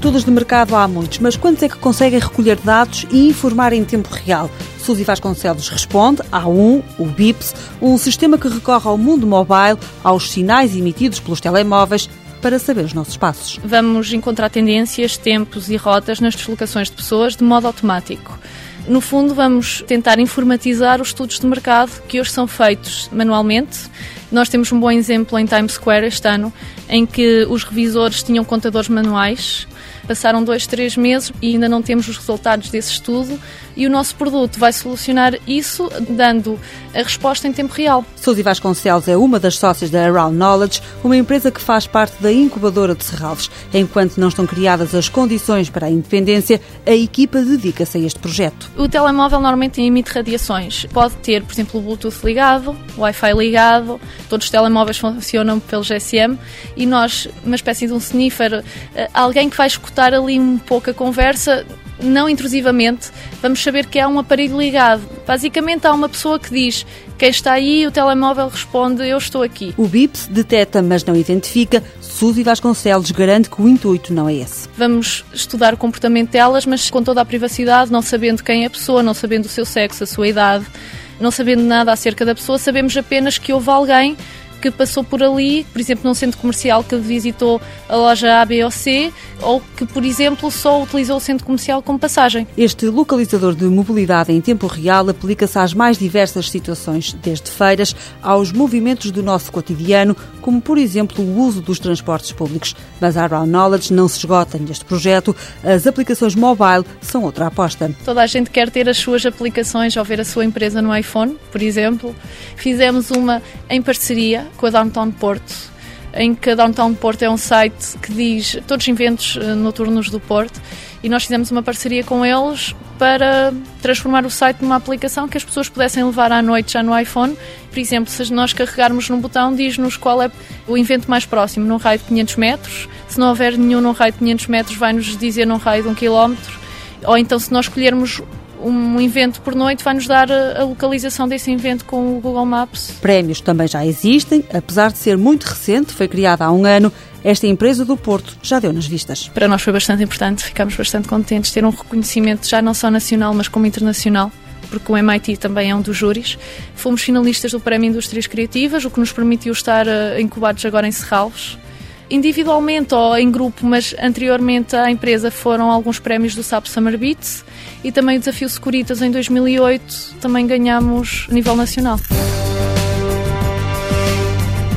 Estudos de mercado há muitos, mas quantos é que conseguem recolher dados e informar em tempo real? Suzy Vasconcelos responde há um, o BIPS, um sistema que recorre ao mundo mobile, aos sinais emitidos pelos telemóveis para saber os nossos passos. Vamos encontrar tendências, tempos e rotas nas deslocações de pessoas de modo automático. No fundo, vamos tentar informatizar os estudos de mercado que hoje são feitos manualmente. Nós temos um bom exemplo em Times Square este ano, em que os revisores tinham contadores manuais Passaram dois, três meses e ainda não temos os resultados desse estudo e o nosso produto vai solucionar isso dando a resposta em tempo real. Suzy Vasconcelos é uma das sócias da Around Knowledge, uma empresa que faz parte da incubadora de Serralves. Enquanto não estão criadas as condições para a independência, a equipa dedica-se a este projeto. O telemóvel normalmente emite radiações. Pode ter, por exemplo, o Bluetooth ligado, o Wi-Fi ligado, todos os telemóveis funcionam pelo GSM e nós, uma espécie de um sniffer, eh, alguém que vai escutar ali um pouco a conversa, não intrusivamente, vamos saber que há um aparelho ligado. Basicamente, há uma pessoa que diz quem está aí, o telemóvel responde eu estou aqui. O BIPS detecta, mas não identifica. Suzy Vasconcelos garante que o intuito não é esse. Vamos estudar o comportamento delas, mas com toda a privacidade, não sabendo quem é a pessoa, não sabendo o seu sexo, a sua idade, não sabendo nada acerca da pessoa, sabemos apenas que houve alguém que passou por ali, por exemplo, num centro comercial que visitou a loja A, B ou C, ou que, por exemplo, só utilizou o centro comercial como passagem. Este localizador de mobilidade em tempo real aplica-se às mais diversas situações, desde feiras aos movimentos do nosso cotidiano, como, por exemplo, o uso dos transportes públicos. Mas a Around Knowledge não se esgota neste projeto. As aplicações mobile são outra aposta. Toda a gente quer ter as suas aplicações ao ver a sua empresa no iPhone, por exemplo. Fizemos uma em parceria com a Downtown Porto, em que a Downtown Porto é um site que diz todos os eventos eh, noturnos do Porto e nós fizemos uma parceria com eles para transformar o site numa aplicação que as pessoas pudessem levar à noite já no iPhone. Por exemplo, se nós carregarmos num botão, diz-nos qual é o evento mais próximo, num raio de 500 metros. Se não houver nenhum num raio de 500 metros, vai-nos dizer num raio de 1 km. Ou então, se nós escolhermos um evento por noite vai nos dar a, localização desse evento com o Google Maps. Prémios também já existem, apesar de ser muito recente, foi criada há um ano. Esta empresa do Porto já deu nas vistas. Para nós foi bastante importante, ficámos bastante contentes de ter um reconhecimento já não só nacional, mas como internacional porque o MIT também é um dos júris. Fomos finalistas do Prémio Indústrias Criativas, o que nos permitiu estar uh, incubados agora em Serralves individualmente ou em grupo, mas anteriormente à empresa foram alguns prémios do SAP Summer Beats e também o Desafio Securitas em 2008 também ganhamos a nível nacional.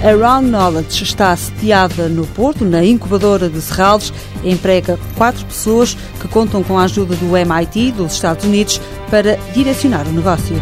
A Round Knowledge está sediada no Porto, na incubadora de Serralves, emprega quatro pessoas que contam com a ajuda do MIT dos Estados Unidos para direcionar o negócio.